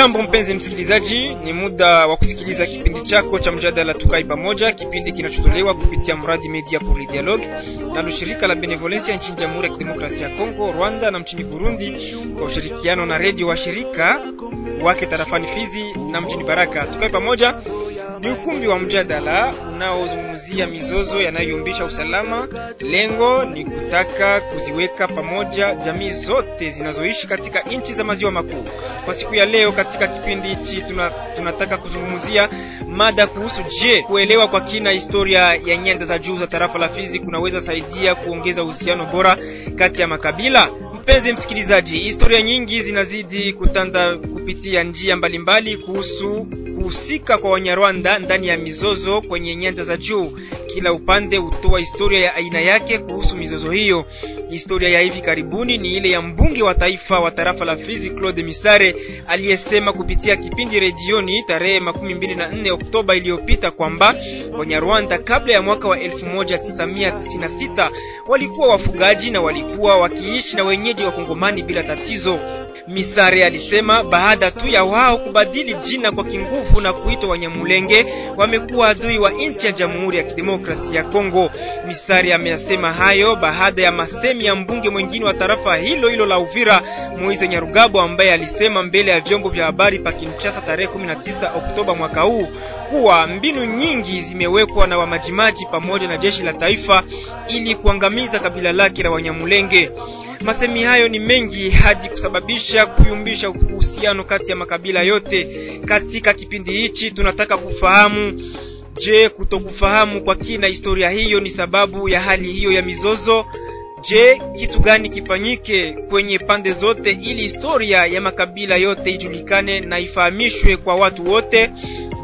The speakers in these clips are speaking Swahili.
Ujambo mpenzi msikilizaji, ni muda wa kusikiliza kipindi chako cha mjadala tukai pamoja, kipindi kinachotolewa kupitia mradi Media pour le Dialogue na shirika la Benevolencia nchini Jamhuri ya Kidemokrasia ya Kongo, Rwanda na mchini Burundi kwa ushirikiano na redio wa shirika wake tarafani Fizi na mjini Baraka. Tukai pamoja ni ukumbi wa mjadala unaozungumzia mizozo yanayoyumbisha usalama. Lengo ni kutaka kuziweka pamoja jamii zote zinazoishi katika nchi za maziwa makuu. Kwa siku ya leo, katika kipindi hichi tuna, tunataka kuzungumzia mada kuhusu je, kuelewa kwa kina historia ya nyanda za juu za tarafa la Fizi kunaweza saidia kuongeza uhusiano bora kati ya makabila. Mpenzi msikilizaji, historia nyingi zinazidi kutanda kupitia njia mbalimbali kuhusu kuhusika kwa Wanyarwanda ndani ya mizozo kwenye nyanda za juu. Kila upande hutoa historia ya aina yake kuhusu mizozo hiyo. Historia ya hivi karibuni ni ile ya mbunge wa taifa wa tarafa la Fizi Claude Misare aliyesema kupitia kipindi redioni tarehe makumi mbili na nne Oktoba iliyopita kwamba Wanyarwanda kabla ya mwaka wa 1996 walikuwa wafugaji na walikuwa wakiishi na wenyeji wa Kongomani bila tatizo. Misare alisema baada tu ya wao kubadili jina kwa kinguvu na kuitwa Wanyamulenge wamekuwa adui wa nchi ya Jamhuri ya Kidemokrasia ya Kongo. Misare ameyasema hayo baada ya masemi ya mbunge mwingine wa tarafa hilo hilo la Uvira, Moise Nyarugabo, ambaye alisema mbele ya vyombo vya habari pa Kinshasa tarehe 19 Oktoba mwaka huu kuwa mbinu nyingi zimewekwa na wamajimaji pamoja na jeshi la taifa ili kuangamiza kabila lake la Wanyamulenge. Masemi hayo ni mengi hadi kusababisha kuyumbisha uhusiano kati ya makabila yote. Katika kipindi hichi tunataka kufahamu, je, kutokufahamu kwa kina historia hiyo ni sababu ya hali hiyo ya mizozo? Je, kitu gani kifanyike kwenye pande zote ili historia ya makabila yote ijulikane na ifahamishwe kwa watu wote?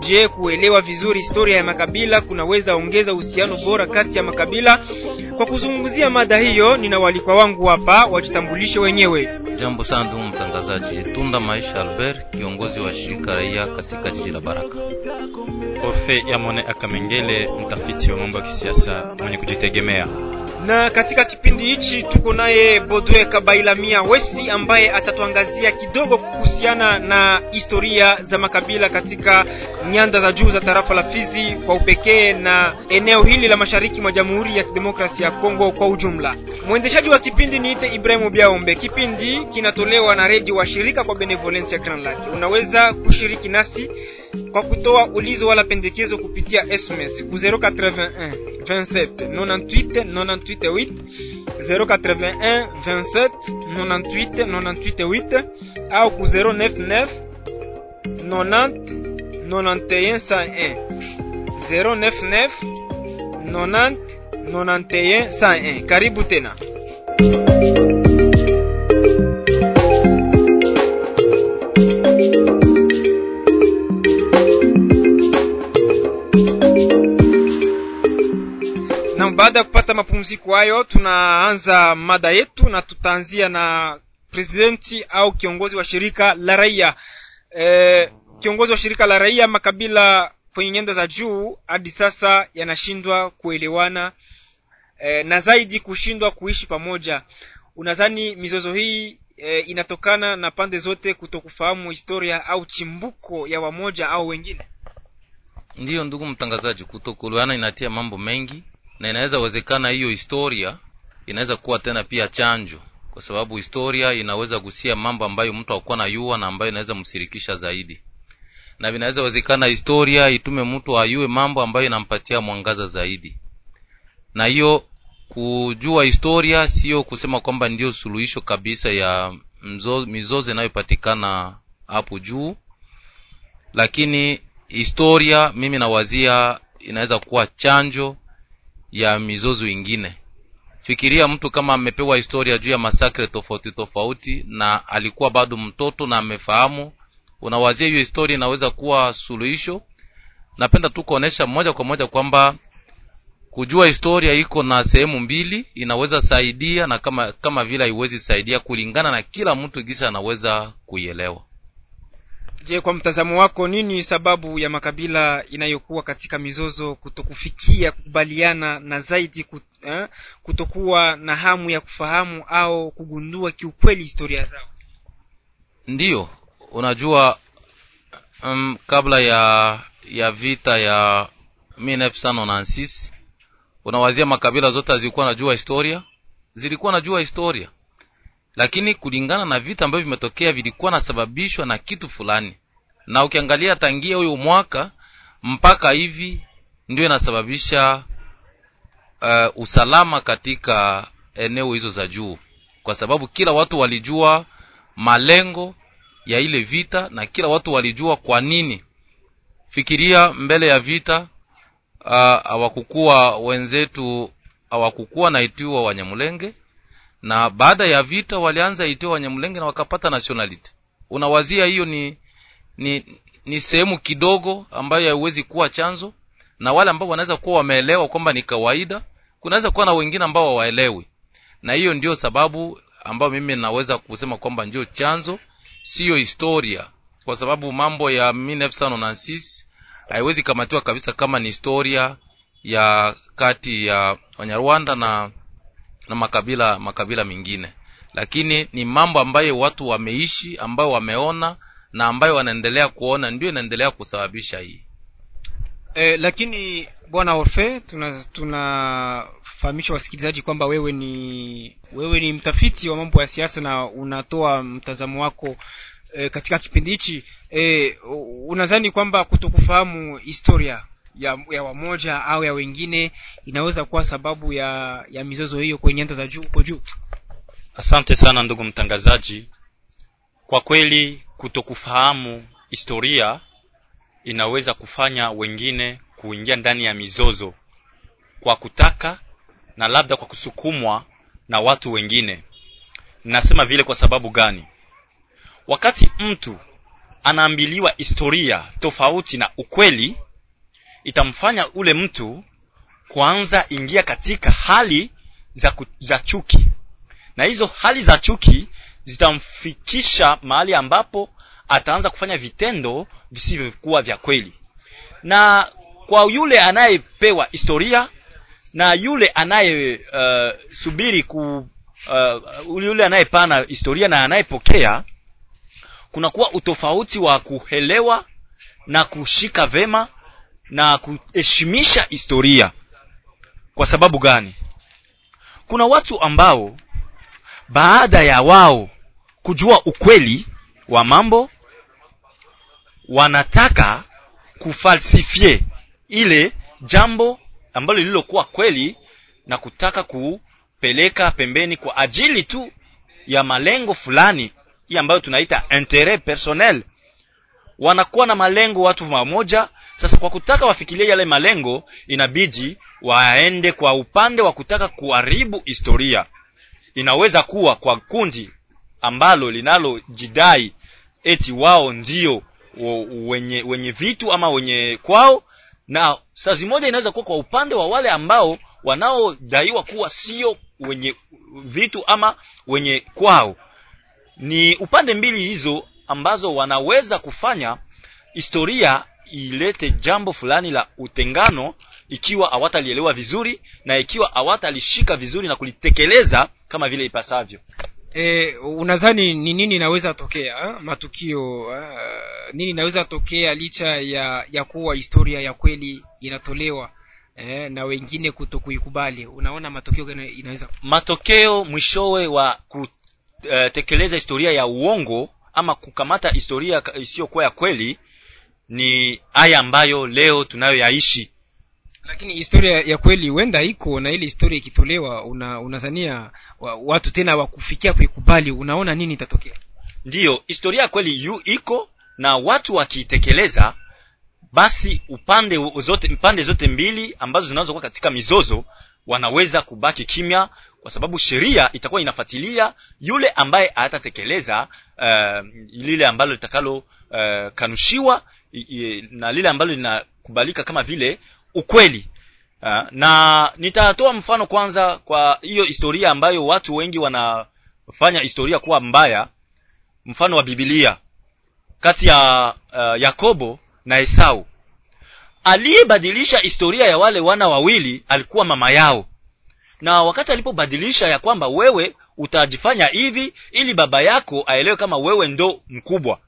Je, kuelewa vizuri historia ya makabila kunaweza ongeza uhusiano bora kati ya makabila? Kwa kuzungumzia mada hiyo, nina walikwa wangu hapa, wajitambulishe wenyewe. Jambo sana ndugu mtangazaji, Tunda Maisha Albert, kiongozi wa shirika raia katika jiji la Baraka. Orfe Yamone Akamengele, mtafiti wa mambo ya kisiasa mwenye kujitegemea. Na katika kipindi hichi tuko naye Bodwe Kabailamia Wesi ambaye atatuangazia kidogo kuhusiana na historia za makabila katika nyanda za juu za tarafa la Fizi kwa upekee na eneo hili la mashariki mwa Jamhuri ya Kidemokrasia ya Kongo kwa ujumla. Mwendeshaji wa kipindi niite Ibrahimu Biaombe. Kipindi kinatolewa na redio wa shirika kwa benevolence ya Grand Lake. Unaweza kushiriki nasi kwa kutoa ulizo wala pendekezo kupitia SMS ku 081 27 98 98 8 081 27 98 98 8 au ku 099 90 91 099 90 91 101. Karibu tena. Na baada ya kupata mapumziko hayo, tunaanza mada yetu na tutaanzia na presidenti au kiongozi wa shirika la raia. E, kiongozi wa shirika la raia, makabila kwenye nyanda za juu hadi sasa yanashindwa kuelewana e, na zaidi kushindwa kuishi pamoja. Unadhani mizozo hii e, inatokana na pande zote kutokufahamu historia au chimbuko ya wamoja au wengine? Ndiyo ndugu mtangazaji, kutokuelewana inatia mambo mengi na inaweza wezekana hiyo historia inaweza kuwa tena pia chanjo, kwa sababu historia inaweza kusia mambo ambayo mtu hakuwa najua na ambayo inaweza msirikisha zaidi, na vinaweza wezekana historia itume mtu ayue mambo ambayo inampatia mwangaza zaidi. Na hiyo kujua historia sio kusema kwamba ndio suluhisho kabisa ya mzo, mizozo inayopatikana hapo juu, lakini historia mimi nawazia inaweza kuwa chanjo ya mizozo ingine. Fikiria mtu kama amepewa historia juu ya masakre tofauti tofauti na alikuwa bado mtoto na amefahamu, unawazia hiyo historia inaweza kuwa suluhisho. Napenda tu kuonesha moja kwa moja kwamba kujua historia iko na sehemu mbili, inaweza saidia na kama kama vile haiwezi saidia, kulingana na kila mtu kisha anaweza kuielewa. Je, kwa mtazamo wako nini sababu ya makabila inayokuwa katika mizozo kutokufikia kukubaliana na zaidi kut, eh, kutokuwa na hamu ya kufahamu au kugundua kiukweli historia zao? ndiyo unajua um, kabla ya ya vita ya 1996 unawazia makabila zote zilikuwa najua historia? Zilikuwa najua historia. Lakini kulingana na vita ambavyo vimetokea vilikuwa nasababishwa na kitu fulani. Na ukiangalia tangia huyo mwaka mpaka hivi ndio inasababisha uh, usalama katika eneo hizo za juu. Kwa sababu kila watu walijua malengo ya ile vita na kila watu walijua kwa nini. Fikiria mbele ya vita hawakukuwa wenzetu hawakukuwa naitiwa wanyamulenge na baada ya vita walianza itiwa wanyamulenge na wakapata nationality. Unawazia hiyo ni ni ni sehemu kidogo ambayo haiwezi kuwa chanzo na wale ambao wanaweza kuwa wameelewa kwamba ni kawaida kunaweza kuwa na wengine ambao hawaelewi. Na hiyo ndio sababu ambayo mimi naweza kusema kwamba ndio chanzo siyo historia. Kwa sababu mambo ya 1996 haiwezi kamatiwa kabisa kama ni historia ya kati ya wanyarwanda na na makabila makabila mengine lakini ni mambo ambayo watu wameishi ambayo wameona na ambayo wanaendelea kuona ndio inaendelea kusababisha hii e, lakini bwana orfe tunafahamisha tuna wasikilizaji kwamba wewe ni wewe ni mtafiti wa mambo ya siasa na unatoa mtazamo wako e, katika kipindi hichi. E, unadhani kwamba kutokufahamu historia ya, ya wamoja au ya wengine inaweza kuwa sababu ya ya mizozo hiyo kwenye nyanda za juu huko juu? Asante sana ndugu mtangazaji. Kwa kweli kutokufahamu historia inaweza kufanya wengine kuingia ndani ya mizozo kwa kutaka na labda kwa kusukumwa na watu wengine. Nasema vile kwa sababu gani? Wakati mtu anaambiliwa historia tofauti na ukweli itamfanya ule mtu kuanza ingia katika hali za, ku, za chuki. Na hizo hali za chuki zitamfikisha mahali ambapo ataanza kufanya vitendo visivyokuwa vya kweli. Na kwa yule anayepewa historia na yule anayesubiri uh, ku uh, yule anayepana historia na anayepokea kunakuwa utofauti wa kuhelewa na kushika vema na kuheshimisha historia. Kwa sababu gani? Kuna watu ambao baada ya wao kujua ukweli wa mambo wanataka kufalsifie ile jambo ambalo lililokuwa kweli na kutaka kupeleka pembeni kwa ajili tu ya malengo fulani hii ambayo tunaita interet personnel. Wanakuwa na malengo watu mamoja. Sasa kwa kutaka wafikirie yale malengo inabidi waende kwa upande wa kutaka kuharibu historia. Inaweza kuwa kwa kundi ambalo linalojidai eti wao ndio wenye wenye vitu ama wenye kwao. Na saa zimoja inaweza kuwa kwa upande wa wale ambao wanaodaiwa kuwa sio wenye vitu ama wenye kwao. Ni upande mbili hizo ambazo wanaweza kufanya historia ilete jambo fulani la utengano ikiwa hawatalielewa vizuri na ikiwa hawatalishika vizuri na kulitekeleza kama vile ipasavyo e, unadhani ni nini inaweza tokea matukio ha? nini inaweza tokea licha ya ya kuwa historia ya kweli inatolewa eh, na wengine kuto kuikubali unaona matokeo inaweza matokeo mwishowe wa kutekeleza historia ya uongo ama kukamata historia isiyokuwa ya kweli ni haya ambayo leo tunayoyaishi lakini historia ya kweli huenda iko na ile historia ikitolewa unazania una watu tena wakufikia kuikubali unaona nini itatokea? Ndiyo historia ya kweli yu iko na watu wakiitekeleza basi upande zote pande zote mbili ambazo zinazokuwa katika mizozo wanaweza kubaki kimya kwa sababu sheria itakuwa inafuatilia yule ambaye hatatekeleza uh, lile ambalo litakalo uh, kanushiwa i, i, na lile ambalo linakubalika kama vile ukweli. Ha? na nitatoa mfano kwanza kwa hiyo historia ambayo watu wengi wanafanya historia kuwa mbaya. Mfano wa bibilia kati ya uh, yakobo na esau. Aliyebadilisha historia ya wale wana wawili alikuwa mama yao. Na wakati alipobadilisha ya kwamba wewe utajifanya hivi ili baba yako aelewe kama wewe ndo mkubwa.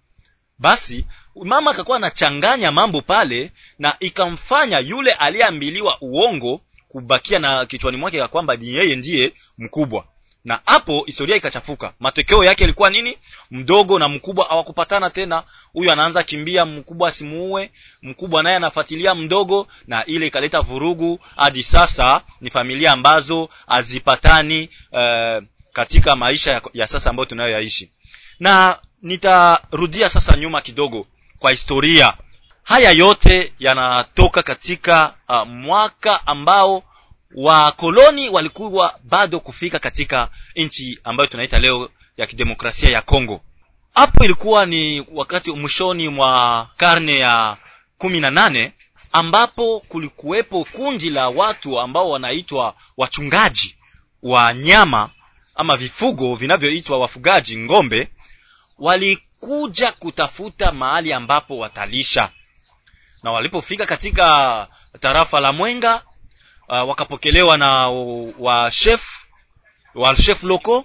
Basi mama akakuwa anachanganya mambo pale na ikamfanya yule aliyeambiliwa uongo kubakia na kichwani mwake ya kwamba ni yeye ndiye mkubwa. Na hapo historia ikachafuka. Matokeo yake ilikuwa nini? Mdogo na mkubwa hawakupatana tena. Huyu anaanza kimbia mkubwa asimuue mkubwa naye anafuatilia mdogo na ile ikaleta vurugu. Hadi sasa ni familia ambazo hazipatani uh, katika maisha ya, ya sasa ambayo tunayoyaishi. Na nitarudia sasa nyuma kidogo kwa historia haya yote yanatoka katika uh, mwaka ambao wakoloni walikuwa bado kufika katika nchi ambayo tunaita leo ya kidemokrasia ya Kongo. Hapo ilikuwa ni wakati mwishoni mwa karne ya kumi na nane ambapo kulikuwepo kundi la watu ambao wanaitwa wachungaji wa nyama ama vifugo vinavyoitwa wafugaji ng'ombe, walikuja kutafuta mahali ambapo watalisha, na walipofika katika tarafa la Mwenga uh, wakapokelewa na washef wa chef loko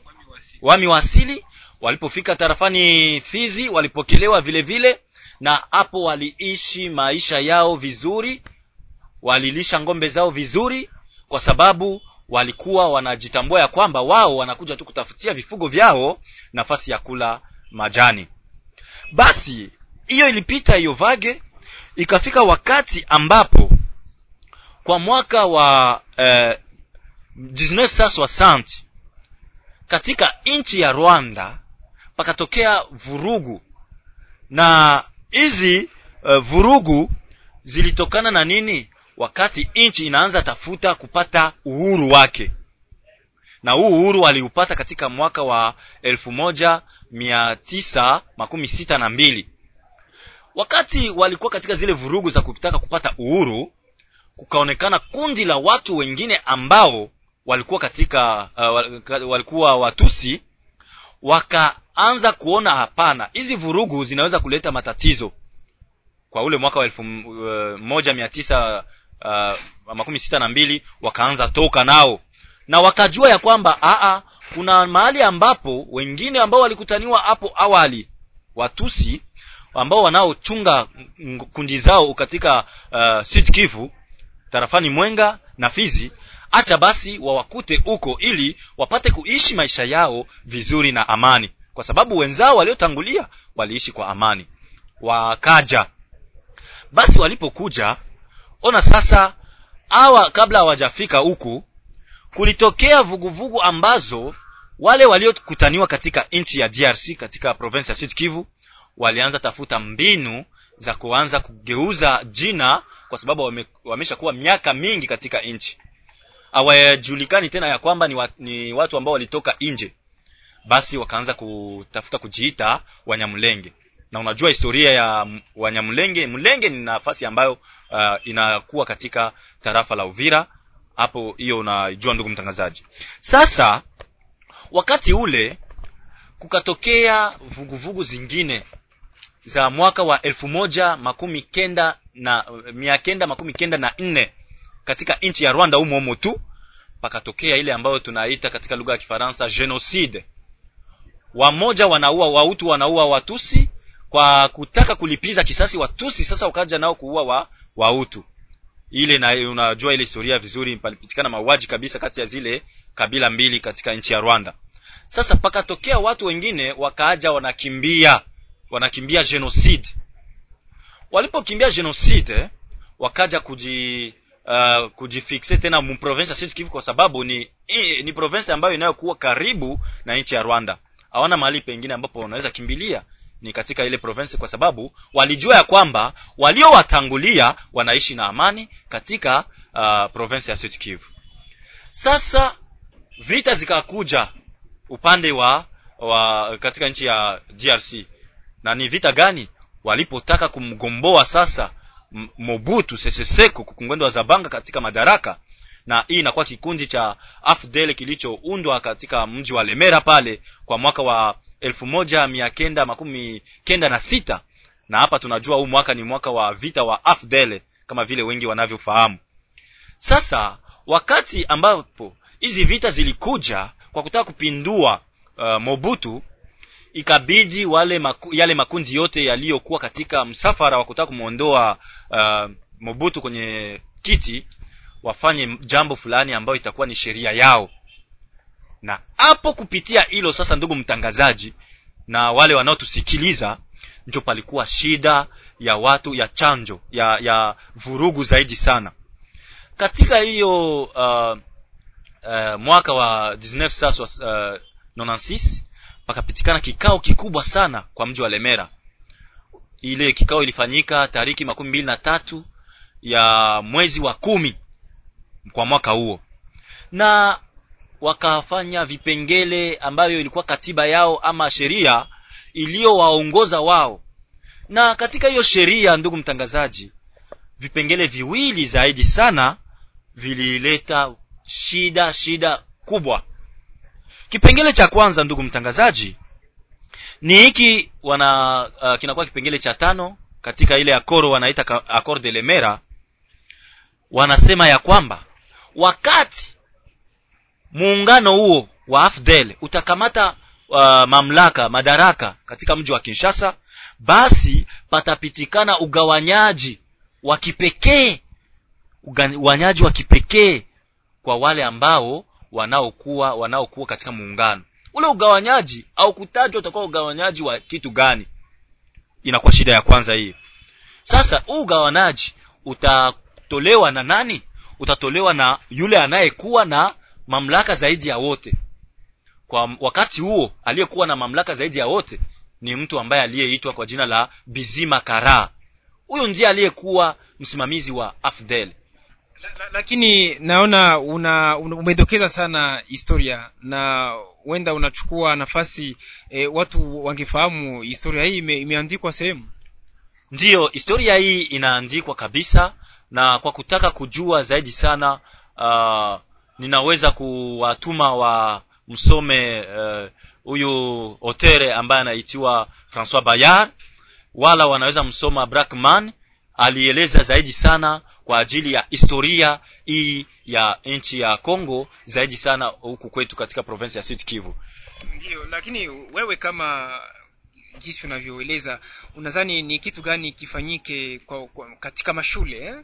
wami wa asili walipofika tarafani Fizi walipokelewa vile vile na hapo waliishi maisha yao vizuri walilisha ngombe zao vizuri kwa sababu walikuwa wanajitambua ya kwamba wao wanakuja tu kutafutia vifugo vyao nafasi ya kula majani. Basi hiyo ilipita hiyo vage ikafika wakati ambapo kwa mwaka wa eh, 1960 katika nchi ya Rwanda pakatokea vurugu. Na hizi eh, vurugu zilitokana na nini? Wakati nchi inaanza tafuta kupata uhuru wake na huu uhuru aliupata katika mwaka wa elfu moja mia tisa makumi sita na mbili. Wakati walikuwa katika zile vurugu za kutaka kupata uhuru kukaonekana kundi la watu wengine ambao walikuwa katika uh, walikuwa watusi wakaanza kuona hapana hizi vurugu zinaweza kuleta matatizo. Kwa ule mwaka wa elfu uh, moja mia tisa uh, makumi sita na mbili wakaanza toka nao na wakajua ya kwamba aa kuna mahali ambapo wengine ambao walikutaniwa hapo awali watusi ambao wanaochunga kundi zao katika uh, Sud Kivu tarafani Mwenga na Fizi acha basi wawakute huko ili wapate kuishi maisha yao vizuri na amani. Kwa sababu wenzao waliotangulia waliishi kwa amani. Wakaja. Basi walipokuja ona sasa hawa kabla hawajafika huku kulitokea vuguvugu vugu ambazo wale waliokutaniwa katika nchi ya DRC katika province ya Sud Kivu walianza tafuta mbinu za kuanza kugeuza jina kwa sababu wame, wameshakuwa miaka mingi katika nchi. Hawajulikani tena ya kwamba ni, wa, ni watu ambao walitoka nje. Basi wakaanza kutafuta kujiita wanyamulenge. Na unajua historia ya wanyamlenge mlenge ni nafasi ambayo uh, inakuwa katika tarafa la uvira hapo hiyo unajua ndugu mtangazaji. Sasa wakati ule kukatokea vuguvugu vugu zingine za mwaka wa elfu moja makumi kenda na mia kenda makumi kenda na nne katika nchi ya rwanda humo humo tu pakatokea ile ambayo tunaita katika lugha ya kifaransa genocide. Wamoja wanaua wautu wanaua watusi kwa kutaka kulipiza kisasi watusi sasa ukaja nao kuua wa wautu ile na unajua ile historia vizuri palipitikana mauaji kabisa kati ya zile kabila mbili katika nchi ya rwanda. Sasa pakatokea watu wengine wakaaja wanakimbia wanakimbia genocide. Walipokimbia genocide wakaja kuji uh, kujifixe tena mprovince ya Sud Kivu kwa sababu ni ni province ambayo inayokuwa karibu na nchi ya Rwanda. Hawana mahali pengine ambapo wanaweza kimbilia ni katika ile province kwa sababu walijua ya kwamba waliowatangulia wanaishi na amani katika uh, province ya Sud Kivu. Sasa vita zikakuja upande wa, wa katika nchi ya DRC na ni vita gani walipotaka kumgomboa sasa Mobutu Sese Seko kukungwendo wa Zabanga katika madaraka? Na hii inakuwa kikundi cha AFDL kilichoundwa katika mji wa Lemera pale kwa mwaka wa elfu moja mia kenda makumi kenda na sita. Na hapa tunajua huu mwaka ni mwaka wa vita wa afdele kama vile wengi wanavyofahamu. Sasa wakati ambapo hizi vita zilikuja kwa kutaka kupindua uh, mobutu ikabidi wale maku, yale makundi yote yaliyokuwa katika msafara wa kutaka kumwondoa uh, mobutu kwenye kiti wafanye jambo fulani ambayo itakuwa ni sheria yao na hapo kupitia hilo sasa ndugu mtangazaji na wale wanaotusikiliza ndio palikuwa shida ya watu ya chanjo ya ya vurugu zaidi sana. Katika hiyo uh, uh, mwaka wa96 pakapitikana kikao kikubwa sana kwa mji wa lemera. Ile kikao ilifanyika tariki makumi mbili na tatu ya mwezi wa kumi kwa mwaka huo. Na wakafanya vipengele ambavyo ilikuwa katiba yao ama sheria iliyowaongoza wao. Na katika hiyo sheria ndugu mtangazaji vipengele viwili zaidi sana vilileta shida shida kubwa. Kipengele cha kwanza ndugu mtangazaji ni hiki wana uh, kinakuwa kipengele cha tano katika ile akoro wanaita akor de lemera wanasema ya kwamba wakati muungano huo wa afdel utakamata uh, mamlaka madaraka katika mji wa kinshasa basi patapitikana ugawanyaji wa kipekee ugawanyaji wa kipekee kwa wale ambao wanaokuwa wanaokuwa katika muungano. Ule ugawanyaji au kutajwa utakuwa ugawanyaji wa kitu gani? Inakuwa shida ya kwanza hiyo sasa huu ugawanaji utatolewa na nani? Utatolewa na yule anayekuwa na mamlaka zaidi ya wote. Kwa wakati huo aliyekuwa na mamlaka zaidi ya wote ni mtu ambaye aliyeitwa kwa jina la bizima kara. Huyu ndiye aliyekuwa msimamizi wa afdel. Lakini naona una, una umedokeza sana historia na huenda unachukua nafasi e, watu wangefahamu historia hii ime, imeandikwa sehemu. Ndiyo historia hii inaandikwa kabisa na kwa kutaka kujua zaidi sana uh, ninaweza kuwatuma wa msome huyu uh, otere ambaye anaitiwa francois bayard. Wala wanaweza msoma brackman alieleza zaidi sana kwa ajili ya historia hii ya nchi ya Kongo zaidi sana huku kwetu katika province ya sud kivu. Ndio lakini wewe kama jinsi unavyoeleza unadhani ni kitu gani kifanyike kwa, kwa, katika mashule eh?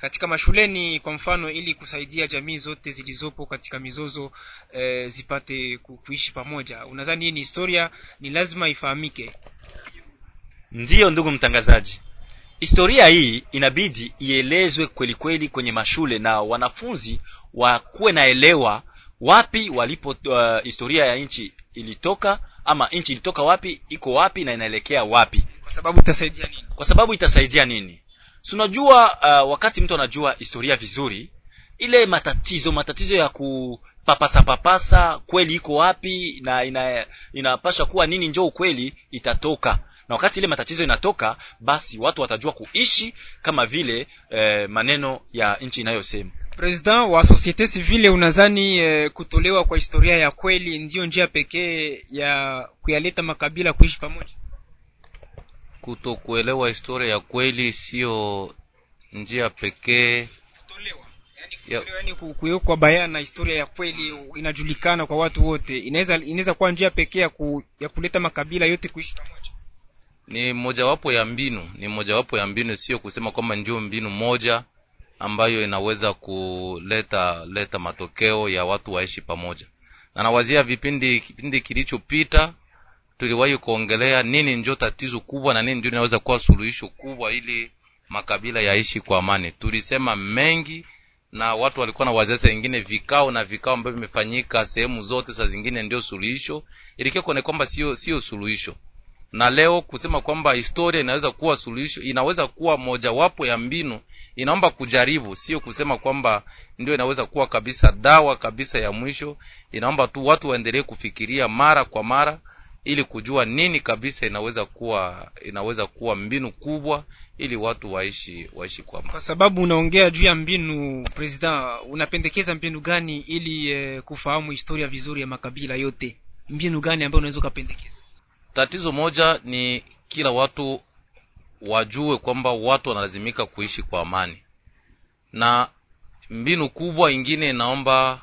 katika mashuleni kwa mfano ili kusaidia jamii zote zilizopo katika mizozo eh, zipate ku, kuishi pamoja. Unadhani hii ni historia? Ni lazima ifahamike. Ndiyo ndugu mtangazaji. Historia hii inabidi ielezwe kweli kweli kwenye mashule na wanafunzi wakuwe naelewa wapi walipo uh, historia ya nchi ilitoka ama nchi ilitoka wapi iko wapi na inaelekea wapi? Kwa sababu itasaidia nini? Kwa sababu itasaidia nini? Sunajua uh, wakati mtu anajua historia vizuri ile matatizo matatizo ya kupapasa papasa kweli iko wapi na ina, inapasha kuwa nini njoo ukweli itatoka. Na wakati ile matatizo inatoka basi watu watajua kuishi kama vile eh, maneno ya nchi inayosema president wa societe civile unazani eh, kutolewa kwa historia ya kweli ndiyo njia pekee ya kuyaleta makabila kuishi pamoja? Kutokuelewa historia ya kweli siyo njia pekee. Kutolewa? Yani, kuwekwa bayana historia ya kweli inajulikana kwa watu wote. Inaweza inaweza kuwa njia pekee ya, ku, ya kuleta makabila yote kuishi pamoja? Ni mojawapo ya mbinu ni mojawapo ya mbinu sio kusema kwamba ndio mbinu moja ambayo inaweza kuleta leta matokeo ya watu waishi pamoja. Na nawazia vipindi kipindi kilichopita tuliwahi kuongelea nini ndio tatizo kubwa na nini ndio inaweza kuwa suluhisho kubwa ili makabila yaishi kwa amani. Tulisema mengi na watu walikuwa na wazia wengine vikao na vikao ambavyo vimefanyika sehemu zote saa zingine ndio suluhisho. Ilikia kuone kwamba sio sio suluhisho na leo kusema kwamba historia inaweza kuwa suluhisho inaweza kuwa mojawapo ya mbinu inaomba kujaribu sio kusema kwamba ndio inaweza kuwa kabisa dawa kabisa ya mwisho. Inaomba tu watu waendelee kufikiria mara kwa mara ili kujua nini kabisa inaweza kuwa inaweza kuwa mbinu kubwa ili watu waishi waishi kwa kwa sababu unaongea juu ya mbinu president unapendekeza mbinu gani ili eh, kufahamu historia vizuri ya makabila yote? Mbinu gani ambayo unaweza ukapendekeza tatizo moja ni kila watu wajue kwamba watu wanalazimika kuishi kwa amani. Na mbinu kubwa ingine inaomba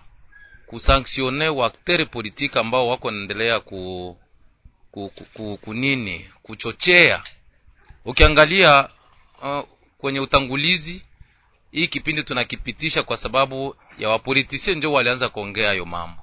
kusanksione waktere politika ambao wako wanaendelea ku, ku, ku, ku, kunini kuchochea. Ukiangalia uh, kwenye utangulizi hii kipindi tunakipitisha kwa sababu ya wapolitisie njo walianza kuongea hayo mambo.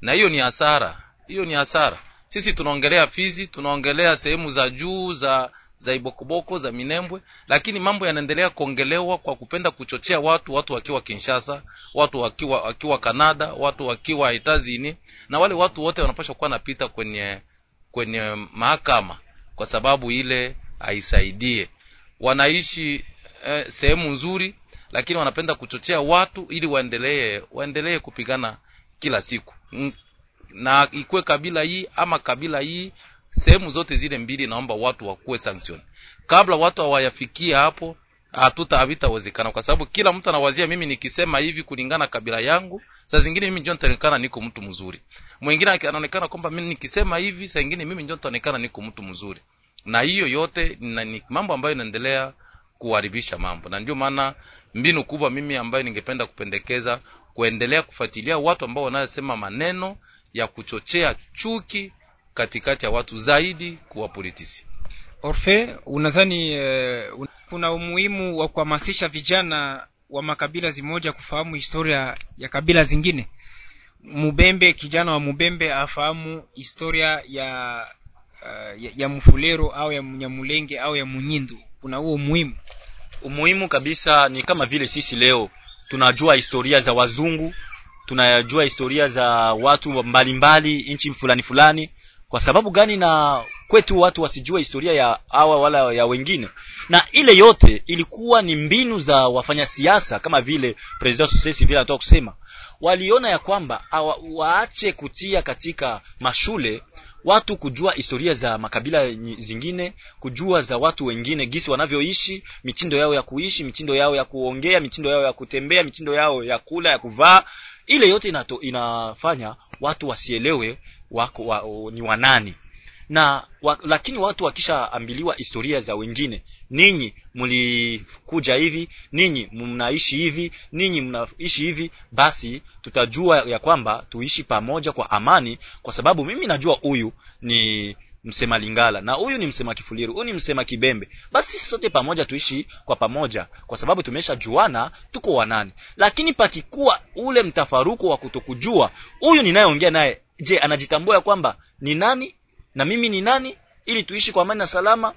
Na hiyo ni hasara hiyo ni hasara sisi tunaongelea fizi tunaongelea sehemu za juu za za ibokoboko za minembwe lakini mambo yanaendelea kuongelewa kwa kupenda kuchochea watu watu wakiwa kinshasa watu wakiwa wakiwa kanada watu wakiwa itazini na wale watu wote wanapaswa kuwa napita kwenye kwenye mahakama kwa sababu ile haisaidie. Wanaishi eh, sehemu nzuri lakini wanapenda kuchochea watu ili waendelee waendelee kupigana kila siku na ikuwe kabila hii ama kabila hii sehemu zote zile mbili naomba watu wakuwe sanction kabla watu hawayafikia hapo hatuta havitawezekana. Kwa sababu kila mtu anawazia mimi nikisema hivi kulingana kabila yangu saa zingine mimi ndio nitaonekana niko mtu mzuri. Mwingine anaonekana kwamba mimi nikisema hivi saa zingine mimi ndio nitaonekana niko mtu mzuri. Na hiyo yote na, ni mambo ambayo inaendelea kuharibisha mambo. Na ndio maana mbinu kubwa mimi ambayo ningependa kupendekeza kuendelea kufuatilia watu ambao wanayosema maneno ya kuchochea chuki katikati ya watu zaidi kuwa politisi. Orfe unadhani uh, kuna umuhimu wa kuhamasisha vijana wa makabila zimoja kufahamu historia ya kabila zingine? Mubembe kijana wa mubembe afahamu historia ya uh, ya, ya mfulero au ya mnyamulenge au ya munyindu. Kuna huo umuhimu? Umuhimu kabisa ni kama vile sisi leo tunajua historia za wazungu tunajua historia za watu mbalimbali nchi fulani fulani. Kwa sababu gani na kwetu watu wasijue historia ya hawa wala ya wengine? Na ile yote ilikuwa ni mbinu za wafanya siasa kama vile president Sosesi vile anatoka kusema. Waliona ya kwamba awa, waache kutia katika mashule watu kujua historia za makabila zingine kujua za watu wengine gisi wanavyoishi mitindo yao ya kuishi mitindo yao ya kuongea mitindo yao ya kutembea mitindo yao ya kula ya kuvaa ile yote inato, inafanya watu wasielewe wako wa, o, ni wanani na wa, lakini watu wakishaambiliwa historia za wengine ninyi mlikuja hivi ninyi mnaishi hivi ninyi mnaishi hivi basi tutajua ya kwamba tuishi pamoja kwa amani kwa sababu mimi najua huyu ni msema lingala na huyu ni msema kifuliru huyu ni msema kibembe. Basi sisi sote pamoja tuishi kwa pamoja kwa sababu tumeshajuana tuko wanani lakini pakikuwa ule mtafaruko wa kutokujua huyu ninayeongea naye je anajitambua kwamba ni nani na mimi ni nani ili tuishi kwa amani na salama?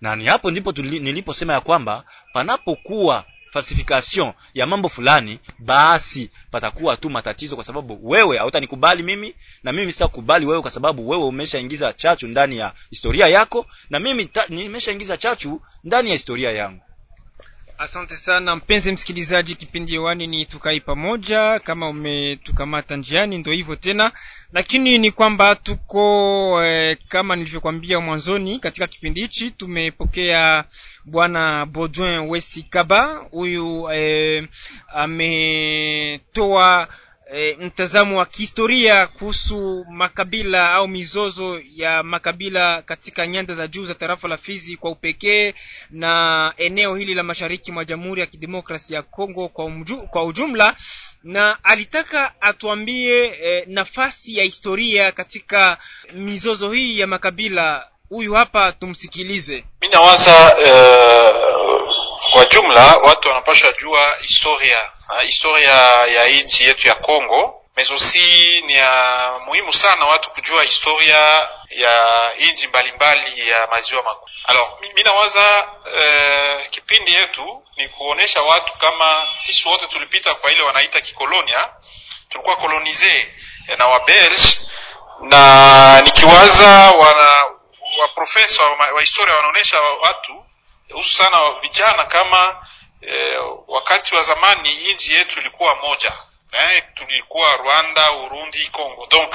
Na ni hapo ndipo niliposema ya kwamba panapokuwa falsification ya mambo fulani basi patakuwa tu matatizo kwa sababu wewe hautanikubali mimi na mimi sitakubali wewe kwa sababu wewe umeshaingiza chachu ndani ya historia yako na mimi nimeshaingiza chachu ndani ya historia yangu asante sana mpenzi msikilizaji kipindi hewani ni tukai pamoja. Kama umetukamata njiani ndo hivyo tena. Lakini ni kwamba tuko eh, kama nilivyokwambia mwanzoni katika kipindi hichi tumepokea bwana baudouin wesikaba. Huyu eh, ametoa e, mtazamo wa kihistoria kuhusu makabila au mizozo ya makabila katika nyanda za juu za tarafa la Fizi kwa upekee na eneo hili la mashariki mwa Jamhuri ya Kidemokrasia ya Kongo kwa, umju, kwa ujumla na alitaka atuambie e, nafasi ya historia katika mizozo hii ya makabila. Huyu hapa tumsikilize. mi nawaza uh, jumla watu wanapasha jua historia ha, historia ya nchi yetu ya Congo mezosi ni ya muhimu sana watu kujua historia ya nchi mbalimbali ya maziwa makuu. Alors mimi mi nawaza uh, kipindi yetu ni kuonesha watu kama sisi wote tulipita kwa ile wanaita kikolonia, tulikuwa kolonize na Wabelge na nikiwaza wana waprofesa wa, wa historia wanaonesha watu husu sana vijana kama eh, wakati wa zamani nchi yetu ilikuwa moja eh, tulikuwa Rwanda, Urundi, Congo. Donc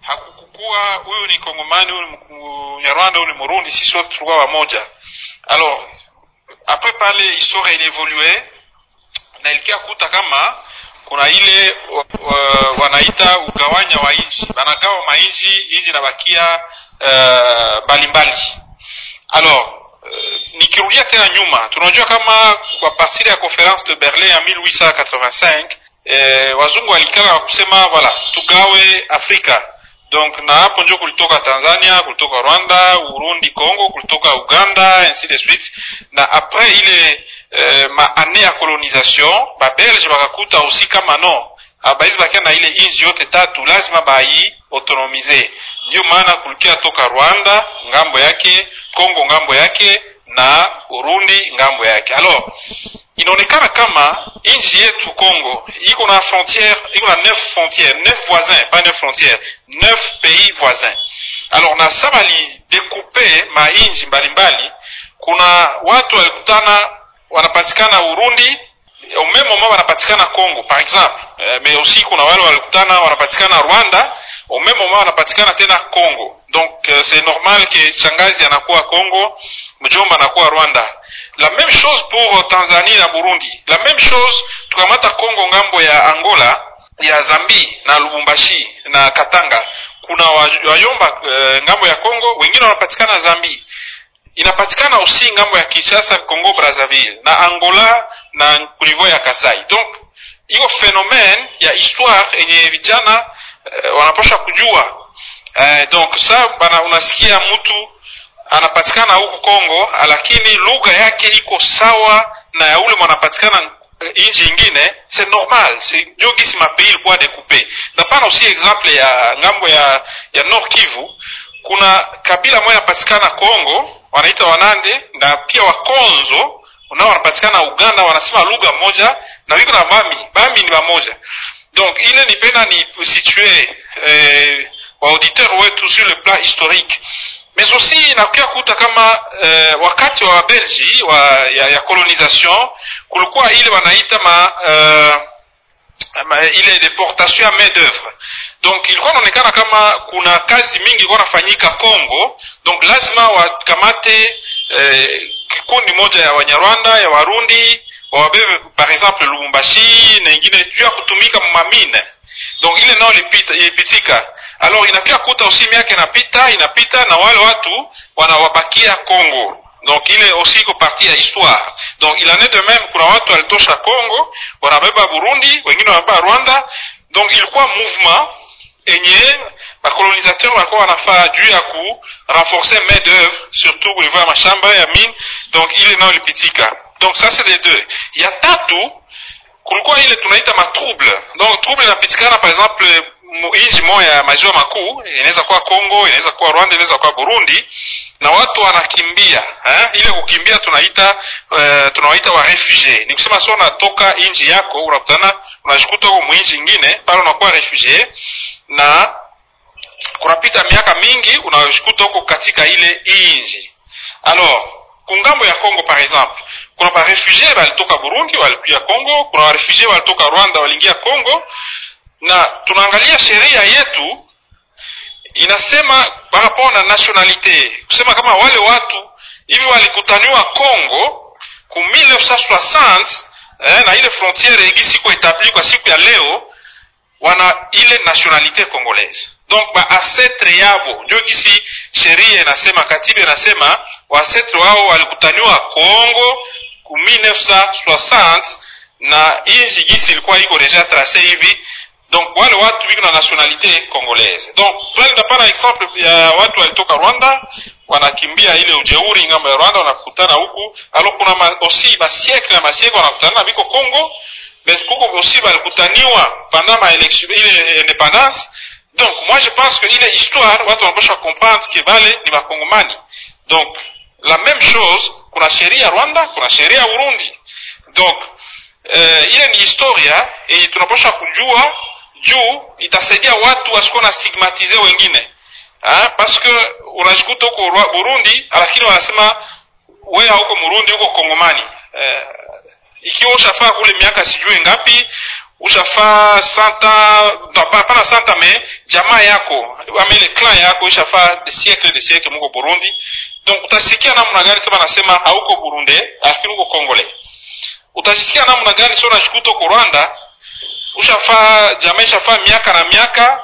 hakukukuwa huyu ni Kongomani, huyu ni Rwanda, huyu ni Murundi, sisi wote tulikuwa wamoja. Alors après pale historia ilievolue na ilikia kuta kama kuna ile wa, wa, wanaita ugawanya wa nchi, banagawa mainchi, na bakia mbalimbali uh, alors nikirudia tena nyuma. Tunajua kama kwa partir ya conference de berlin ya 1885 eh, wazungu walikala kusema wala tugawe Afrika. Donc na hapo ndio kulitoka Tanzania, kulitoka Rwanda, Burundi, Congo, kulitoka Uganda ainsi de suite. Na après ile eh, maane ya colonisation ba Belge bakakuta aussi kama no abaizi bakia na ile inji yote tatu lazima bai autonomize. Ndio maana kulikia toka Rwanda ng'ambo yake, Kongo ng'ambo yake na Urundi ng'ambo yake. Alors inaonekana kama nchi yetu Kongo iko na frontière, iko na neuf frontières, neuf voisins, pas neuf frontières, neuf pays voisins. Alors na saba ma nchi mbalimbali, kuna watu walikutana wanapatikana Urundi au même moment wanapatikana Kongo par exemple, eh, mais aussi kuna wale walikutana wanapatikana Rwanda au même moment wanapatikana tena Congo. Donc euh, c'est normal que shangazi anakuwa Congo, mjomba anakuwa Rwanda. La même chose pour Tanzanie na Burundi. La même chose tukamata Congo ng'ambo ya Angola, ya Zambi na Lubumbashi na Katanga. Kuna wayomba uh, ng'ambo ya Congo, wengine wanapatikana Zambi. Inapatikana usi ng'ambo ya Kinshasa, Congo Brazzaville na Angola na kunivou ya Kasai. Donc hiyo phénomène ya histoire yenye vijana wanapasha kujua. eh, donc sa bana unasikia mtu anapatikana huko Kongo, lakini lugha yake iko sawa na ya ule mwanapatikana nchi ingine, c'est normal, c'est ndio gisi mapei ilikuwa. Na pana aussi exemple ya ng'ambo ya ya Nord Kivu, kuna kabila moja inapatikana Kongo wanaita Wanande na pia Wakonzo nao wanapatikana Uganda, wanasema lugha moja na wiko na Bami, Bami ni wamoja. Donc ile nipenda ni situer eh, wa auditeur wetu sur le plan historique. Mais aussi inakuya kuta kama uh, wakati wa Belgi wa ya, ya colonisation. Kulikuwa ile wanaita ma, uh, ma ile deportation ya main d'oeuvre donc ilikuwa inaonekana kama kuna kazi mingi ilikuwa nafanyika Congo. Donc lazima wakamate uh, kikundi moja ya Wanyarwanda ya Warundi wawabebe par exemple Lubumbashi na ingine juu ya kutumika mamine donc ile nao ilipitika alors inakuwa kuta aussi miaka inapita inapita na wale watu wanawabakia Congo. Donc ile aussi iko partie ya histoire. Donc il en est de même kuna watu walitosha Congo wanabeba Burundi wengine wanabeba Rwanda. Donc ilikuwa mouvement enye bakolonisateur walikuwa wanafaa juu ya ku renforcer main d'oeuvre surtout ya mashamba ya mine. Donc ile nao ilipitika donc ça c'est les deux ya tatu kulikuwa ile tunaita matrouble donc trouble inapitikana par exemple nchi moja ya maziwa makuu inaweza kuwa Congo, inaweza kuwa Rwanda, inaweza kuwa Burundi, na watu wanakimbia eh? Ile kukimbia tunaita uh, tunawaita wa refugee. Ni kusema sio unatoka nchi yako unakutana unashikuta huko mwinchi ingine pale unakuwa refugee, na kunapita miaka mingi unashikuta huko katika ile nchi. Alors kungambo ya Congo par exemple kuna ba refugee walitoka Burundi walikuja Congo, kuna wa refugee walitoka Rwanda waliingia Congo. Na tunaangalia sheria yetu inasema parapo na nationalite kusema kama wale watu hivi walikutaniwa Congo ku 1960 eh, na ile frontiere egisi iko etabli kwa siku ya leo wana ile nationalite congolaise. Donc ba ancêtre yabo ndio gisi sheria inasema katiba inasema waancêtre wao walikutaniwa Congo ku 1960 na inji gisi ilikuwa iko deja trace hivi. Donc wale watu wiko na nationalite congolaise. Donc tunapana exemple ya watu walitoka Rwanda wanakimbia ile ujeuri ngambo ya Rwanda wanakutana huku. Alors kuna ma, aussi masiekle na masiekle wanakutana na biko Congo mais kuko aussi walikutaniwa pendant ma election ile indépendance. Donc moi je pense que ile histoire watu wanapaswa comprendre que bale ni makongomani donc la même chose kuna sheria Rwanda kuna sheria Burundi donc uh, ile ni historia yenye tunaposha kujua juu itasaidia watu wasikuwa na stigmatize wengine ha? parce que unajikuta huko Burundi lakini wanasema wewe hauko Murundi, huko Kongomani eh, ikiwa ushafaa kule miaka sijui ngapi ushafaa santa no, pana santa me jamaa yako ama ile clan yako ushafaa de siècle de siècle muko Burundi. Donc utasikia namna gani sema nasema hauko Burundi lakini uko Kongole. Utasikia namna gani sio unajikuta huko Rwanda ushafaa jamaa ishafaa miaka na miaka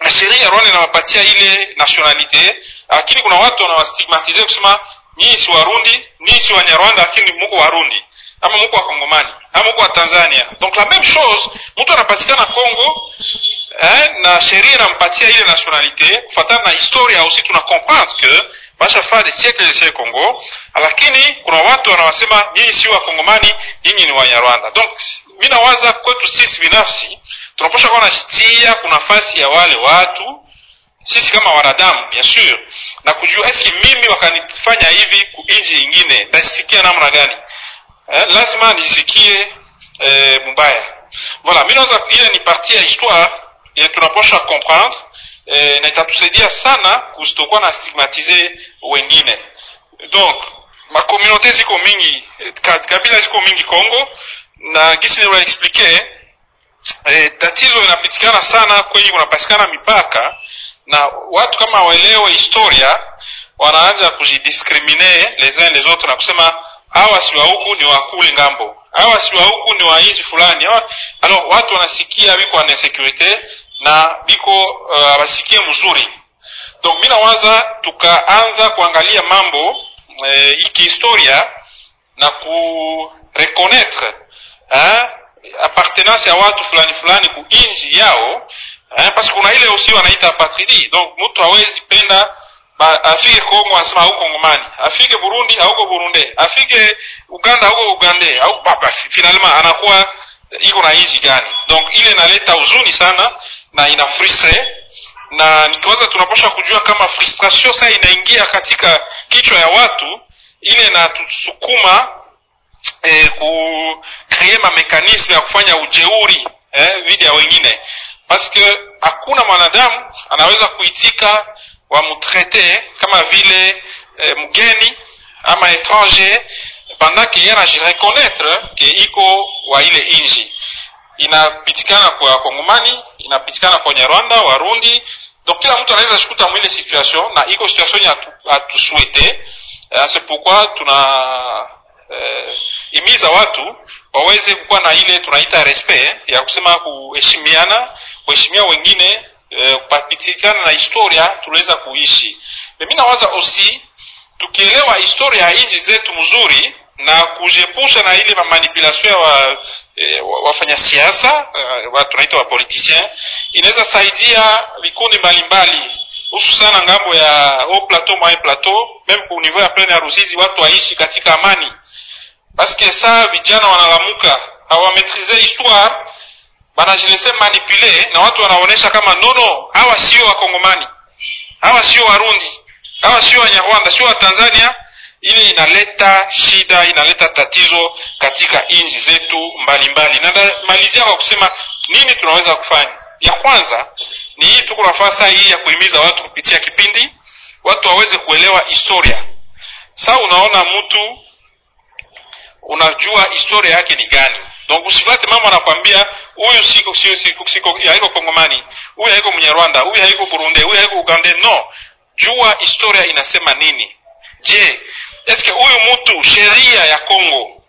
na sheria ya Rwanda inawapatia ile nationalite, lakini kuna watu wanawastigmatize kusema nyinyi si Warundi, nyinyi si Wanyarwanda, lakini muko Warundi. Ama muko wa kongomani. Ama muko wa tanzania. Donc la même chose mtu anapatikana congo eh, na sheria inampatia ile nationalité kufatana na historia aussi tuna comprendre que basha fa des siècles de siècle congo lakini kuna watu wanawasema nyinyi si wakongomani nyinyi ni wanyarwanda donc mi nawaza kwetu sisi binafsi tunapasha kuwa najitia kuna nafasi ya wale watu sisi kama wanadamu bien sûr na kujua eski mimi wakanifanya hivi kuinji ingine ntasisikia namna gani eh, lazima nisikie eh, mubaya. Voilà mi naweza ile ni partie ya histoire yenye tunapasha comprendre eh, na itatusaidia sana kusitokuwa na stigmatize wengine. Donc makomunaute ziko mingi ka- kabila ziko mingi congo na gisi niliwaexplike eh, tatizo inapitikana sana kwenye kunapatikana mipaka na watu kama waelewe historia wanaanza kujidiskrimine les uns les autres na kusema hawa si wa huku ni wakule ng'ambo. Hawa si wa huku ni wa fulani. Hawa alors watu wanasikia biko ana insécurité na biko uh, wasikie mzuri. Donc mi nawaza tukaanza kuangalia mambo eh, ikihistoria na kureconnaître hein, appartenance ya watu fulani fulani ku inji yao hein, parce kuna ile usio wanaita apatridi donc mtu hawezi penda ba, afike Kongo anasema hauko Kongomani, afike Burundi hauko Burundi, afike Uganda hauko Uganda, au baba finalement anakuwa iko na hizi gani? Donc ile inaleta huzuni sana na ina frustre. Na nikiwaza tunapasha kujua kama frustration sasa inaingia katika kichwa ya watu, ile inatusukuma eh, ku create ma mekanisme ya kufanya ujeuri eh, dhidi ya wengine. Parce que hakuna mwanadamu anaweza kuitika wamtraite kama vile eh, mgeni ama etranger pendant que yeye anajireconnaître ke iko wa ile inji. Inapitikana kwa kongomani inapitikana kwa nyarwanda warundi. Donc kila mtu anaweza shikuta mwile situation na iko situation ya hatuswete uh, c'est pourquoi tuna uh, imiza watu waweze kukuwa na ile tunaita respect ya kusema kuheshimiana kuheshimia wengine uh, kupatikana na historia tunaweza kuishi. Mimi nawaza osi tukielewa historia ya nchi zetu mzuri na kujiepusha na ile manipulation ya wa, e, wafanya siasa uh, watu tunaita wapoliticien inaweza saidia vikundi mbalimbali hususana ng'ambo ya haut plateau moyen plateau meme ku niveau ya plaine ya ruzizi watu waishi katika amani. Paske saa vijana wanalamuka hawametrize histoire banajilese manipule na watu wanaonesha kama nono hawa sio wakongomani hawa sio warundi hawa sio wanyarwanda sio watanzania. Ili inaleta shida inaleta tatizo katika nchi zetu mbalimbali. Na namalizia kwa kusema nini tunaweza kufanya. Ya kwanza ni hii tuko nafasi hii ya kuhimiza watu kupitia kipindi watu waweze kuelewa historia. Saa unaona mtu unajua historia yake ni gani donc usifate mama anakwambia huyu siko siko siko, siko haiko kongomani. Huyu haiko mnyarwanda huyu haiko burundi. Huyu haiko uganda. No. Jua historia inasema nini? Je eske huyu mtu sheria ya Kongo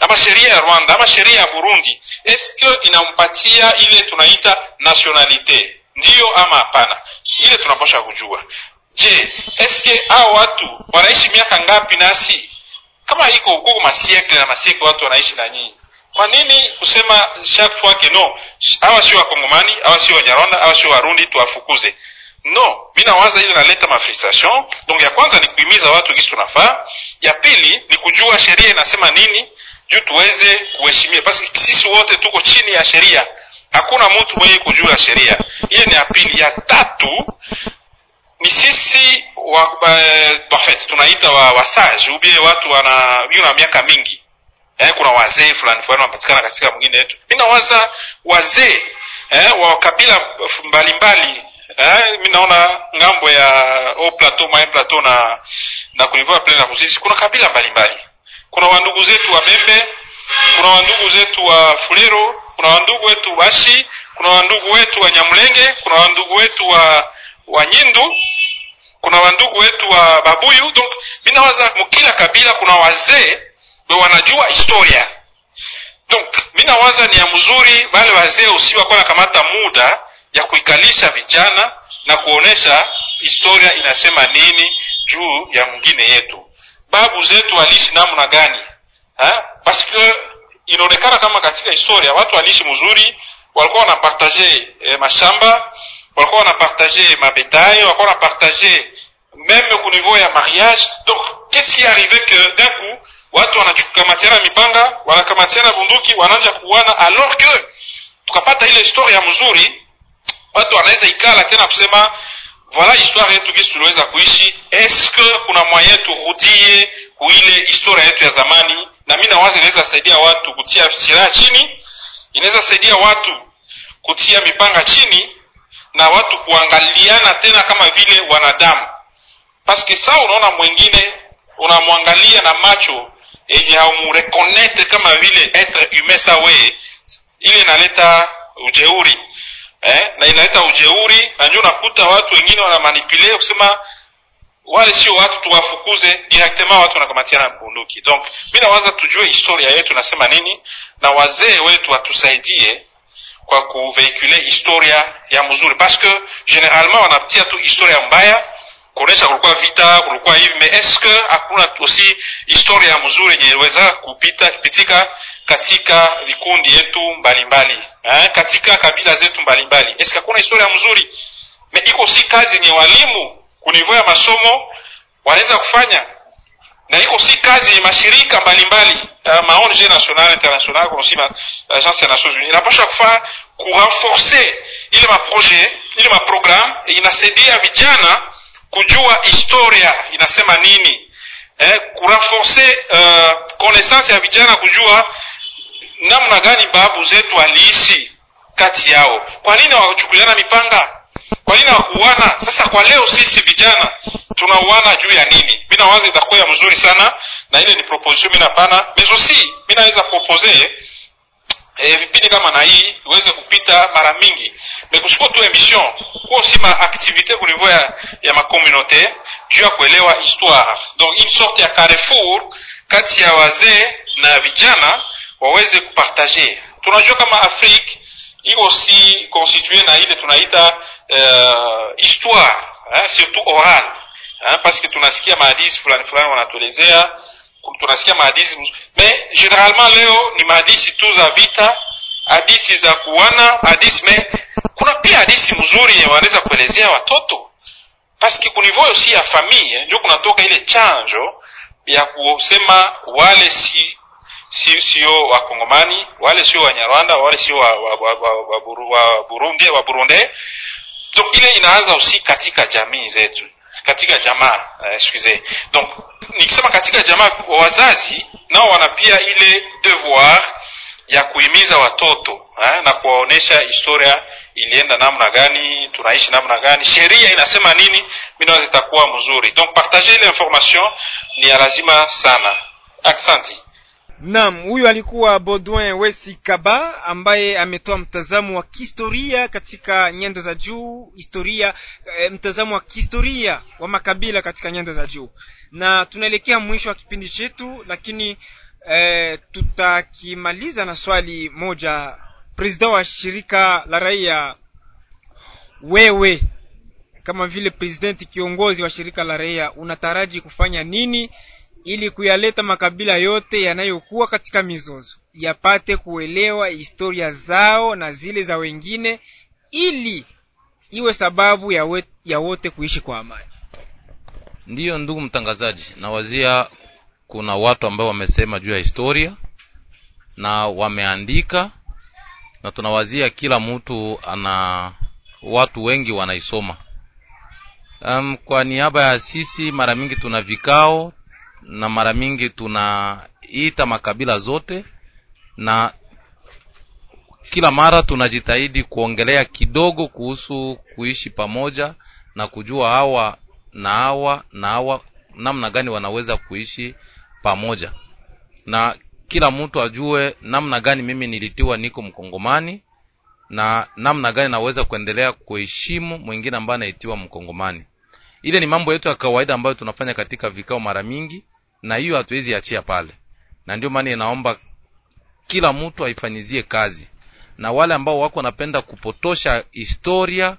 ama sheria ya rwanda ama sheria ya burundi eske inampatia ile tunaita nationalite? Ndiyo ama hapana? Ile tunapasha kujua. Je eske hao watu wanaishi miaka ngapi nasi? Kama iko huko masiekle na masiekle watu wanaishi na nyinyi kwa nini kusema chaque fois que no. Hawa sio wakongomani hawa sio wanyarwanda hawa sio warundi tuwafukuze. No. Mi nawaza ile naleta mafrustration donc ya kwanza ni kuhimiza watu gisi tunafaa. Ya pili ni kujua sheria inasema nini juu tuweze kuheshimia. Basi sisi wote tuko chini ya sheria. Hakuna mtu mwenye kujua sheria. Hiyo ni ya pili. Ya tatu ni sisi wa, uh, tunaita wa, wasage ubie watu wana na miaka mingi eh, kuna wazee fulani fulani wanapatikana katika mwingine yetu mi nawaza wazee eh, wa kabila mbalimbali eh, mi naona ng'ambo ya o plateau mae plateau na na kunivua plaine ya kusisi kuna kabila mbalimbali mbali. kuna wandugu zetu wa bembe kuna wandugu zetu wa fulero kuna wandugu wetu bashi kuna wandugu wetu wa nyamulenge kuna wandugu wetu wa wa nyindu kuna wandugu wetu wa babuyu donc mi nawaza mkila kabila kuna wazee wanajua historia. Donc mi nawaza ni ya mzuri wale wazee usiwakuwa nakamata muda ya kuikalisha vijana na kuonesha historia inasema nini juu ya mwingine yetu. Babu zetu waliishi namna gani? Ha? parce inaonekana kama katika historia watu waliishi mzuri walikuwa wanapartage eh, mashamba walikuwa wanapartage mabetail walikuwa wanapartage même au niveau ya mariage. Donc qu'est-ce qui arrivé que d'un coup watu wanakamatiana mipanga wanakamatiana bunduki wanaanza kuuana alors que tukapata ile historia mzuri watu wanaweza ikala tena kusema voilà histoire yetu gisi tuliweza kuishi. Est-ce que kuna moyen turudie kuile historia yetu ya zamani? Na mi nawaza inaweza saidia watu kutia silaha chini inaweza saidia watu kutia mipanga chini na watu kuangaliana tena kama vile wanadamu. Paske saa unaona mwingine unamwangalia na macho yenye haumurekonete kama vile etre humain sa weye ile inaleta ujeuri. Eh? na inaleta ujeuri na ndio unakuta watu wengine wanamanipule kusema wale sio watu tuwafukuze directement watu wanakamatiana bunduki. Donc mi nawaza tujue historia yetu nasema nini na wazee wetu watusaidie kwa kuveikule historia ya mzuri parce que generalement wanatia tu historia mbaya kuonesha kulikuwa vita kulikuwa hivi ce que hakuna aussi historia ya mzuri yenye iliweza kupita kupitika katika vikundi yetu mbalimbali eh, katika kabila zetu mbalimbali? Ce que hakuna historia mzuri mais iko si kazi yenye walimu kunivyo ya masomo wanaweza kufanya. Na iko si kazi ya mashirika mbalimbali ma ONG national international kuna si agence ya nations unies inapasha kufaa kurenforce ile ma projet ile ma programme inasaidia vijana kujua historia inasema nini eh, kurenforce uh, connaissance ya vijana kujua namna gani babu zetu aliishi kati yao. Kwa nini hawachukuliana mipanga? Kwa nini hawakuuana? Sasa kwa leo sisi vijana tunauana juu ya nini? Mi nawaza itakuwa ya mzuri sana na ile ni proposition mi napana mais aussi mi naweza propose e, vipindi kama na hii iweze kupita mara mingi. Mekushukua tu emission. Kuwa aussi ma activité ku niveau ya, ya macommunauté. Juu ya kuelewa histoire. Donc une sorte ya carrefour kati ya wazee na vijana waweze kupartage tunajua kama afrique iko si constitué na ile tunaita uh, histoire hein, surtout oral hein, parce que tunasikia maadisi fulani fulani wanatuelezea tunasikia mahadisi me generalement leo ni mahadisi tu za vita hadisi za kuwana hadisi me kuna pia hadisi mzuri yenye wanaweza kuelezea watoto. Paske kunivoyo si ya famille ndio kunatoka ile chanjo ya kusema wale si si sio wakongomani wale sio wanyarwanda wale sio wa, wa, wa, wa, wa, wa burundi wa burundi ile inaanza usi katika jamii zetu katika jamaa uh, excuse donc nikisema katika jamaa wazazi nao wana pia ile devoir ya kuhimiza watoto eh, na kuwaonesha historia ilienda namna gani tunaishi namna gani sheria inasema nini mimi itakuwa mzuri. Donc partager ile information ni ya lazima sana. Aksanti Naam, huyu alikuwa Baudouin Wesi Kaba ambaye ametoa mtazamo wa kihistoria katika nyanda za juu, historia e, mtazamo wa kihistoria wa makabila katika nyanda za juu. Na tunaelekea mwisho wa kipindi chetu, lakini e, tutakimaliza na swali moja. President wa shirika la raia, wewe kama vile presidenti kiongozi wa shirika la raia, unataraji kufanya nini ili kuyaleta makabila yote yanayokuwa katika mizozo yapate kuelewa historia zao na zile za wengine ili iwe sababu ya, we, ya wote kuishi kwa amani. Ndiyo ndugu mtangazaji nawazia kuna watu ambao wamesema juu ya historia na wameandika na tunawazia kila mtu ana watu wengi wanaisoma. Um, kwa niaba ya sisi mara mingi tuna vikao na mara mingi tunaita makabila zote na kila mara tunajitahidi kuongelea kidogo kuhusu kuishi pamoja na kujua hawa na hawa na hawa namna gani wanaweza kuishi pamoja. Na kila mtu ajue namna gani mimi nilitiwa niko mkongomani na namna gani naweza kuendelea kuheshimu mwingine ambaye anaitiwa mkongomani. Ile ni mambo yetu ya kawaida ambayo tunafanya katika vikao mara mingi na hiyo hatuwezi achia pale. Na ndio maana inaomba kila mtu aifanyizie kazi. Na wale ambao wako wanapenda kupotosha historia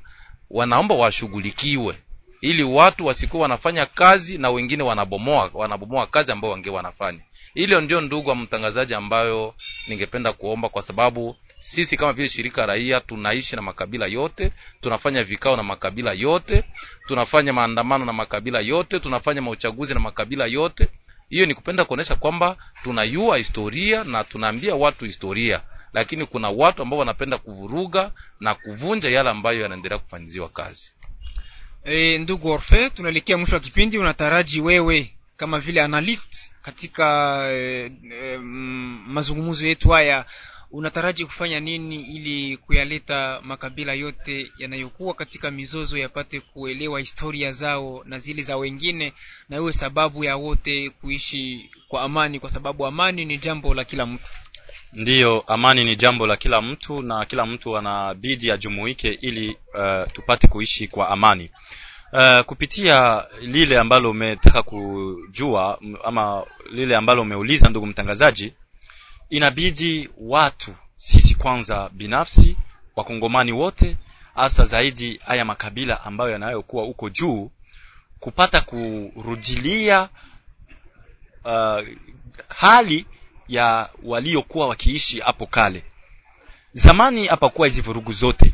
wanaomba washughulikiwe. Ili watu wasikuwa wanafanya kazi na wengine wanabomoa wanabomoa kazi ambayo wange wanafanya. Hilo ndio ndugu wa mtangazaji ambayo ningependa kuomba kwa sababu sisi kama vile shirika raia tunaishi na makabila yote tunafanya vikao na makabila yote tunafanya maandamano na makabila yote tunafanya mauchaguzi na makabila yote hiyo ni kupenda kuonesha kwamba tunayua historia na tunaambia watu historia. Lakini kuna watu ambao wanapenda kuvuruga na kuvunja yale ambayo yanaendelea kufanyiziwa kazi. E, ndugu Orfe, tunaelekea mwisho wa kipindi. Unataraji wewe kama vile analyst katika e, e, mazungumzo yetu haya, unataraji kufanya nini ili kuyaleta makabila yote yanayokuwa katika mizozo yapate kuelewa historia zao na zile za wengine, na iwe sababu ya wote kuishi kwa amani, kwa sababu amani ni jambo la kila mtu. ndiyo amani ni jambo la kila mtu na kila mtu anabidi ajumuike ili uh, tupate kuishi kwa amani uh, kupitia lile ambalo umetaka kujua ama lile ambalo umeuliza ndugu mtangazaji inabidi watu sisi kwanza binafsi wakongomani wote hasa zaidi haya makabila ambayo yanayokuwa huko juu kupata kurudilia uh, hali ya waliokuwa wakiishi hapo kale. Zamani hapakuwa hizi vurugu zote.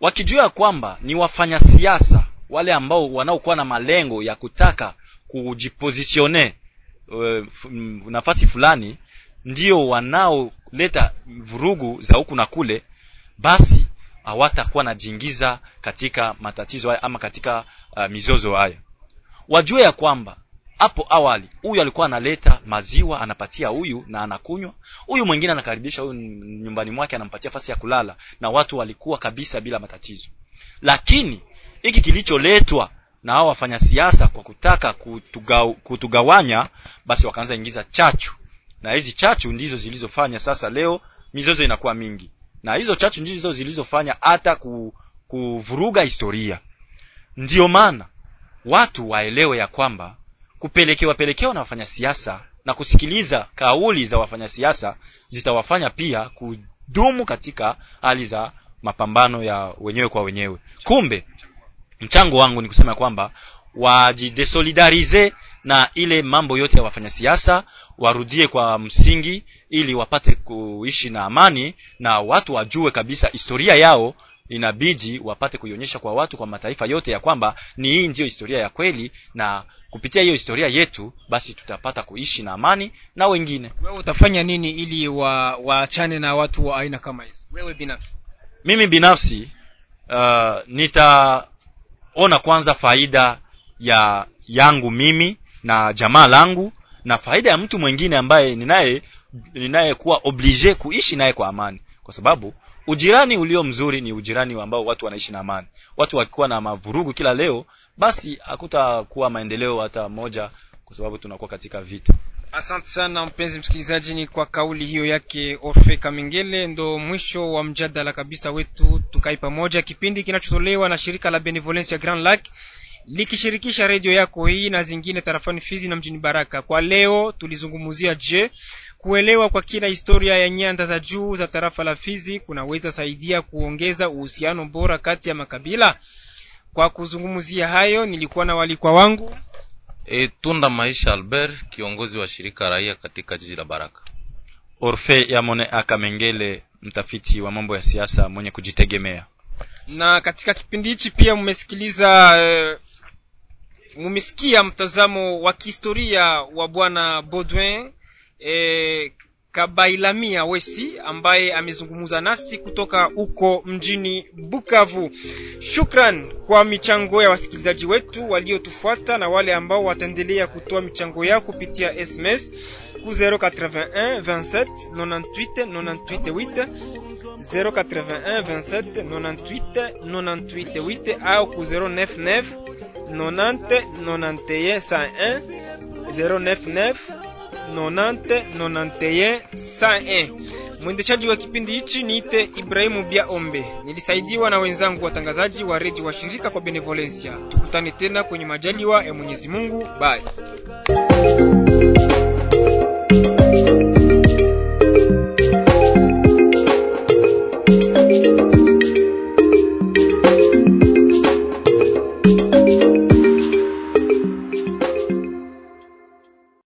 Wakijua kwamba ni wafanya siasa wale ambao wanaokuwa na malengo ya kutaka kujipozisione uh, nafasi fulani ndio wanaoleta vurugu za huku na kule basi hawatakuwa najiingiza katika matatizo haya ama katika uh, mizozo haya. Wajue ya kwamba hapo awali huyu alikuwa analeta maziwa anapatia huyu na anakunywa. Huyu mwingine anakaribisha huyu nyumbani mwake anampatia fasi ya kulala na watu walikuwa kabisa bila matatizo. Lakini hiki kilicholetwa na hao wafanya siasa kwa kutaka kutuga, kutugawanya basi wakaanza ingiza chachu na hizi chachu ndizo zilizofanya sasa leo mizozo inakuwa mingi. Na hizo chachu ndizo zilizofanya hata ku, kuvuruga historia. Ndiyo maana watu waelewe ya kwamba kupelekewa pelekewa na wafanyasiasa na kusikiliza kauli za wafanyasiasa zitawafanya pia kudumu katika hali za mapambano ya wenyewe kwa wenyewe. Kumbe mchango wangu ni kusema kwamba wajidesolidarize na ile mambo yote ya wafanya siasa warudie kwa msingi ili wapate kuishi na amani na watu wajue kabisa historia yao inabidi wapate kuionyesha kwa watu kwa mataifa yote ya kwamba ni hii ndiyo historia ya kweli na kupitia hiyo historia yetu basi tutapata kuishi na amani na wengine Wewe utafanya nini ili wa waachane na watu wa aina kama hizo, wewe binafsi? mimi binafsi uh, nitaona kwanza faida ya yangu mimi na jamaa langu na faida ya mtu mwingine ambaye ninaye ninayekuwa oblige kuishi naye kwa amani. Kwa sababu ujirani ulio mzuri ni ujirani ambao watu wanaishi na amani. Watu wakikuwa na mavurugu kila leo basi hakutakuwa maendeleo hata moja kwa sababu tunakuwa katika vita. Asante sana mpenzi msikilizaji, ni kwa kauli hiyo yake Orfe Kamengele ndo mwisho wa mjadala kabisa wetu tukai pamoja, kipindi kinachotolewa na shirika la Benevolence ya Grand Lac likishirikisha redio yako hii na zingine tarafani Fizi na mjini Baraka. Kwa leo tulizungumzia je, kuelewa kwa kina historia ya nyanda za juu za tarafa la Fizi kunaweza saidia kuongeza uhusiano bora kati ya makabila. Kwa kuzungumzia hayo, nilikuwa na walikwa wangu e, tunda maisha albert kiongozi wa shirika raia katika jiji la baraka orfe yamone akamengele mtafiti wa mambo ya siasa mwenye kujitegemea na katika kipindi hichi pia mmesikiliza eh, mumesikia mtazamo wa kihistoria wa bwana Baudouin e, Kabailamia Wesi ambaye amezungumza nasi kutoka huko mjini Bukavu. Shukran kwa michango ya wasikilizaji wetu waliotufuata na wale ambao wataendelea kutoa michango yao kupitia SMS ku 081 27 98 98 8 081 27 98 98 8 au ku 099 90 91 101 099 90 91 101. Mwendeshaji wa kipindi hichi niite Ibrahimu Bia Ombe, nilisaidiwa na wenzangu watangazaji wa redio wa shirika kwa Benevolencia. Tukutane tena kwenye majaliwa ya Mwenyezi Mungu. Bye.